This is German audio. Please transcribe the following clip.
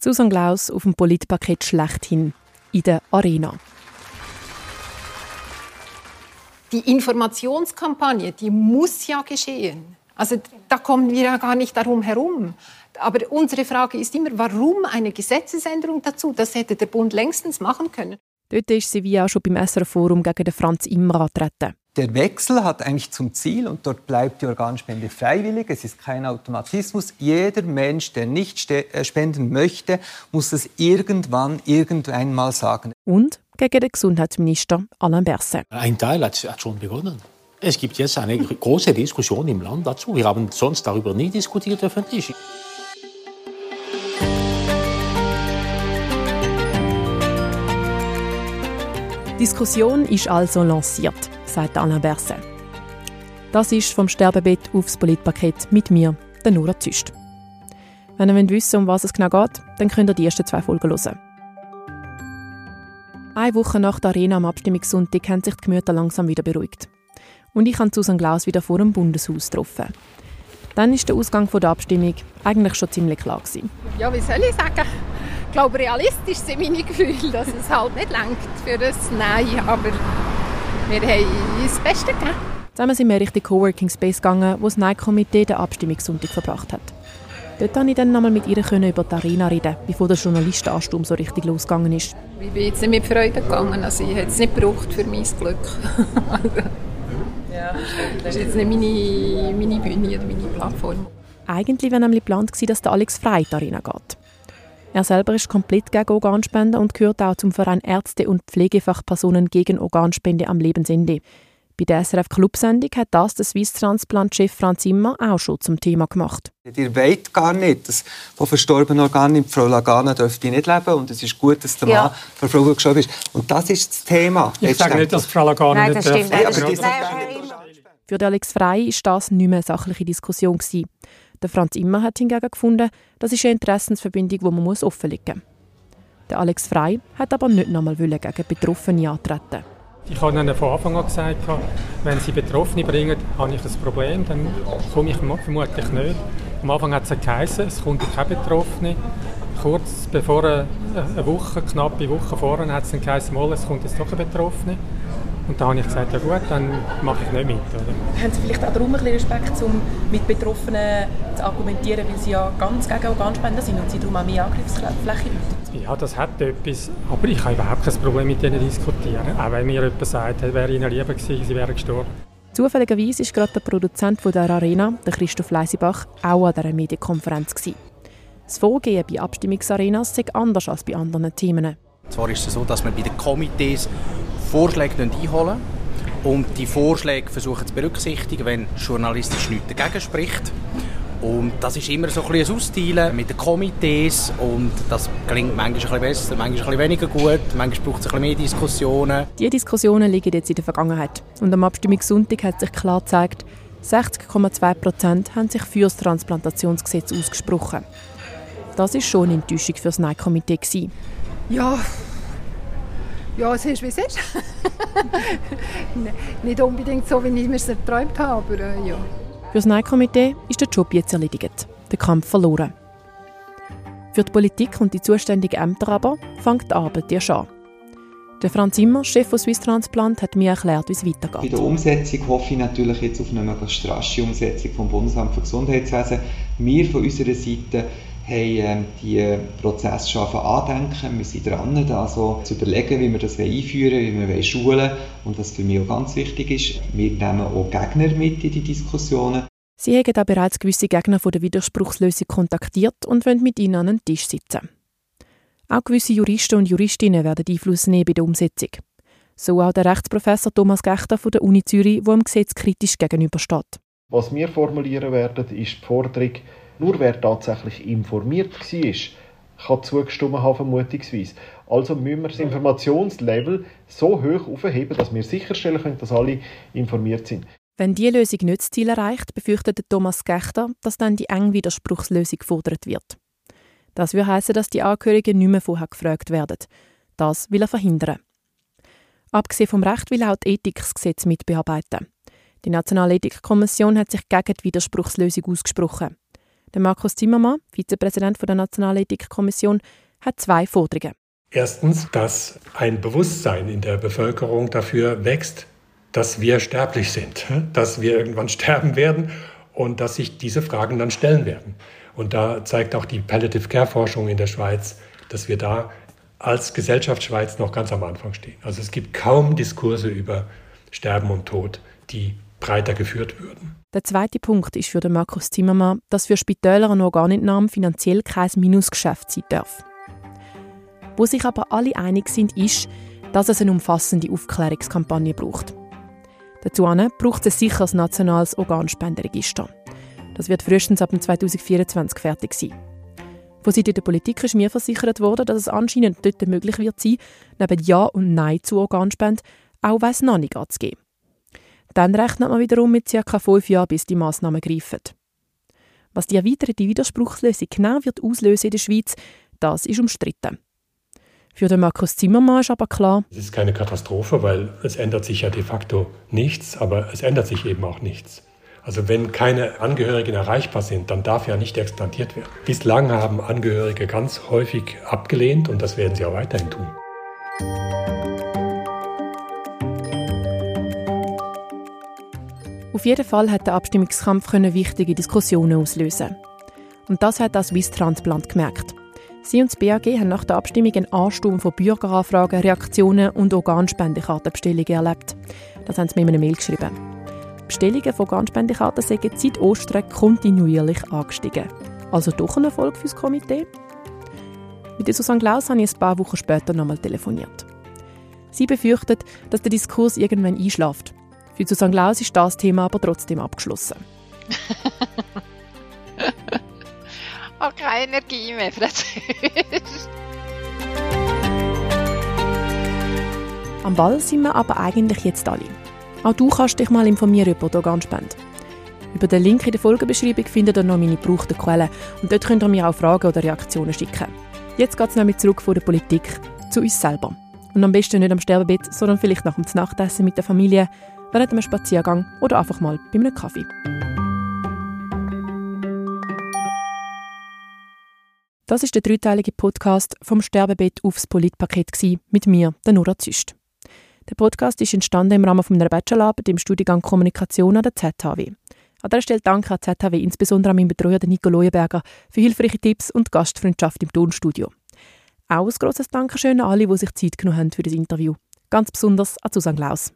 Susan Glaus auf dem Politpaket schlechthin in der Arena. Die Informationskampagne, die muss ja geschehen. Also da kommen wir ja gar nicht darum herum. Aber unsere Frage ist immer, warum eine Gesetzesänderung dazu? Das hätte der Bund längstens machen können. Dort ist sie wie auch schon beim SRF-Forum gegen den Franz Immer antreten. Der Wechsel hat eigentlich zum Ziel, und dort bleibt die Organspende freiwillig, es ist kein Automatismus, jeder Mensch, der nicht äh, spenden möchte, muss es irgendwann, irgendwann mal sagen. Und gegen den Gesundheitsminister Alain Berset. Ein Teil hat, hat schon begonnen. Es gibt jetzt eine große Diskussion im Land dazu. Wir haben sonst darüber nie diskutiert öffentlich. Diskussion ist also lanciert, sagt Alain Berset. Das ist vom Sterbebett aufs Politpaket mit mir, der Nora Züst. Wenn ihr wissen wollt, um was es genau geht, dann könnt ihr die ersten zwei Folgen hören. Eine Woche nach der Arena am Abstimmungssonntag haben sich die Gemüter langsam wieder beruhigt. Und ich habe Susan Glaus wieder vor dem Bundeshaus getroffen. Dann ist der Ausgang der Abstimmung eigentlich schon ziemlich klar gewesen. Ja, wie soll ich sagen? Ich glaube, realistisch sind meine Gefühle, dass es halt nicht langt für das Nein, aber wir haben das Beste gegeben. Zusammen sind wir Richtung Coworking Space gegangen, wo das Nein-Komitee den Abstimmungssonntag verbracht hat. Dort konnte ich dann nochmal mit ihr über die Arena reden, bevor der Journalistenansturm so richtig losgegangen ist. Ich bin jetzt nicht mit Freude gegangen, also ich hätte es nicht gebraucht für mein Glück. ja, das ist jetzt nicht meine, meine Bühne oder meine Plattform. Eigentlich war nämlich geplant, dass der Alex Frey in die Arena geht. Er selber ist komplett gegen Organspende und gehört auch zum Verein Ärzte und Pflegefachpersonen gegen Organspende am Lebensende. Bei der SRF Clubsendung hat das der Swiss Transplant-Chef Franz Zimmer auch schon zum Thema gemacht. Ihr wollt gar nicht, dass von verstorbenen Organen Frau Lagana dürfte nicht leben und es ist gut, dass der ja. Mann von Frau gestorben ist. Und das ist das Thema. Ich sage nicht, dass Frau Lagana Nein, nicht stimmt. Nein, Für Alex Frey war das nicht mehr eine sachliche Diskussion. Gewesen. Der Franz Immer hat hingegen gefunden, das ist eine Interessensverbindung, die man muss offenlegen muss. Der Alex Frey hat aber nicht nochmal gegen Betroffene antreten. Ich habe ihnen von Anfang an gesagt, wenn sie Betroffene bringen, habe ich ein Problem, dann komme ich vermutlich nicht. Am Anfang hat es geheißen, es kommt keine Betroffene. Kurz bevor eine Woche, knapp eine Woche vorher, hat es geheißen, es kommt jetzt doch eine Betroffene. Und da habe ich gesagt, ja gut, dann mache ich nicht mit. Oder? Haben Sie vielleicht auch darum ein bisschen Respekt, um mit Betroffenen zu argumentieren, weil sie ja ganz gegen Organspenden sind und sie darum auch mehr Angriffsfläche bieten? Ja, das hat etwas. Aber ich habe überhaupt kein Problem mit ihnen diskutieren. Auch wenn mir jemand sagt, es wäre ihnen lieber gewesen, sie wären gestorben. Zufälligerweise war gerade der Produzent der Arena, der Christoph Leisibach, auch an dieser Medienkonferenz. Das Vorgehen bei Abstimmungsarenas sei anders als bei anderen Themen. Zwar ist es so, dass man bei den Komitees Vorschläge einholen und die Vorschläge versuchen zu berücksichtigen, wenn journalistisch nichts dagegen spricht. Und das ist immer so ein bisschen Austeilen mit den Komitees und das klingt manchmal ein bisschen besser, manchmal ein bisschen weniger gut, manchmal braucht es ein bisschen mehr Diskussionen. Diese Diskussionen liegen jetzt in der Vergangenheit und am Abstimmungssonntag hat sich klar gezeigt, 60,2 Prozent haben sich für das Transplantationsgesetz ausgesprochen. Das ist schon eine Enttäuschung für das Nein-Komitee. Ja, ja, es ist, wie es ist. Nicht unbedingt so, wie ich mir es erträumt habe, aber äh, ja. Für das Nein-Komitee ist der Job jetzt erledigt, der Kampf verloren. Für die Politik und die zuständigen Ämter aber fängt die Arbeit erst an. Der Franz Zimmer, Chef von Swiss Transplant, hat mir erklärt, wie es weitergeht. Bei der Umsetzung hoffe ich natürlich jetzt auf eine möglichst rasche Umsetzung vom Bundesamt für Gesundheitswesen. Wir von unserer Seite haben ähm, die Prozesse schon andenken. Wir sind dran, also zu überlegen, wie wir das einführen wollen, wie wir schulen Und was für mich auch ganz wichtig ist, wir nehmen auch Gegner mit in die Diskussionen. Sie haben auch bereits gewisse Gegner von der Widerspruchslösung kontaktiert und wollen mit ihnen an den Tisch sitzen. Auch gewisse Juristen und Juristinnen werden Einfluss nehmen bei der Umsetzung. So auch der Rechtsprofessor Thomas Gechter von der Uni Zürich, der dem Gesetz kritisch gegenübersteht. Was wir formulieren werden, ist die Forderung, nur wer tatsächlich informiert war, kann zugestimmt haben, vermutungsweise. Also müssen wir das Informationslevel so hoch aufheben, dass wir sicherstellen können, dass alle informiert sind. Wenn diese Lösung nicht das Ziel erreicht, befürchtet Thomas Gechter, dass dann die enge Widerspruchslösung gefordert wird. Das würde heißen, dass die Angehörigen nicht mehr vorher gefragt werden. Das will er verhindern. Abgesehen vom Recht will er auch das Ethikgesetz mitbearbeiten. Die Nationale Ethikkommission hat sich gegen die Widerspruchslösung ausgesprochen. Der Markus Zimmermann, Vizepräsident der Nationalen Ethikkommission, hat zwei Forderungen. Erstens, dass ein Bewusstsein in der Bevölkerung dafür wächst, dass wir sterblich sind, dass wir irgendwann sterben werden und dass sich diese Fragen dann stellen werden. Und da zeigt auch die Palliative Care Forschung in der Schweiz, dass wir da als Gesellschaft Schweiz noch ganz am Anfang stehen. Also es gibt kaum Diskurse über Sterben und Tod, die breiter geführt würden. Der zweite Punkt ist für den Markus Zimmermann, dass für Spitäler eine Organentnahme finanziell kein Minusgeschäft sein darf. Wo sich aber alle einig sind, ist, dass es eine umfassende Aufklärungskampagne braucht. Dazu braucht es sicher ein nationales Organspenderegister. Das wird frühestens ab 2024 fertig sein. Von Seiten der Politik ist mir versichert worden, dass es anscheinend dort möglich wird sein, neben Ja und Nein zu Organspende auch weiss noch nicht anzugeben. Dann rechnet man wiederum mit ca. fünf Jahren, bis die Massnahmen greifen. Was die erweiterte Widerspruchslösung genau wird auslösen in der Schweiz, das ist umstritten. Für den Markus Zimmermann ist aber klar, es ist keine Katastrophe, weil es ändert sich ja de facto nichts, aber es ändert sich eben auch nichts. Also wenn keine Angehörigen erreichbar sind, dann darf ja nicht explantiert werden. Bislang haben Angehörige ganz häufig abgelehnt und das werden sie auch weiterhin tun. Auf jeden Fall hat der Abstimmungskampf wichtige Diskussionen auslösen. Und das hat das Swiss Transplant gemerkt. Sie und das BAG haben nach der Abstimmung einen Ansturm von Bürgeranfragen, Reaktionen und Organspendekartenbestellungen erlebt. Das haben sie mir in einer Mail geschrieben. Bestellungen von Organspendekarten sind seit Ostern kontinuierlich angestiegen. Also doch ein Erfolg fürs Komitee? Mit Susanne Klaus habe ich ein paar Wochen später nochmal telefoniert. Sie befürchtet, dass der Diskurs irgendwann einschläft. Für Susanne Klaus ist das Thema aber trotzdem abgeschlossen. habe keine Energie mehr, Französisch. Am Ball sind wir aber eigentlich jetzt alle. Auch du kannst dich mal informieren über die Organspende. Über den Link in der Folgenbeschreibung findet ihr noch meine gebrauchten Quellen und dort könnt ihr mir auch Fragen oder Reaktionen schicken. Jetzt geht es nämlich zurück von der Politik zu uns selber. Und am besten nicht am Sterbebett, sondern vielleicht nach dem Nachtessen mit der Familie, während einem Spaziergang oder einfach mal bei einem Kaffee. Das ist der dreiteilige Podcast vom Sterbebett aufs Politpaket mit mir, der Nora Züst. Der Podcast ist entstanden im Rahmen meiner Bachelorarbeit im Studiengang Kommunikation an der ZHW. An dieser Stelle danke an ZHW, insbesondere an meinen Betreuer Nico Leuenberger, für hilfreiche Tipps und Gastfreundschaft im Tonstudio. Auch ein grosses Dankeschön an alle, die sich Zeit genommen haben für das Interview. Ganz besonders an Susanne Klaus.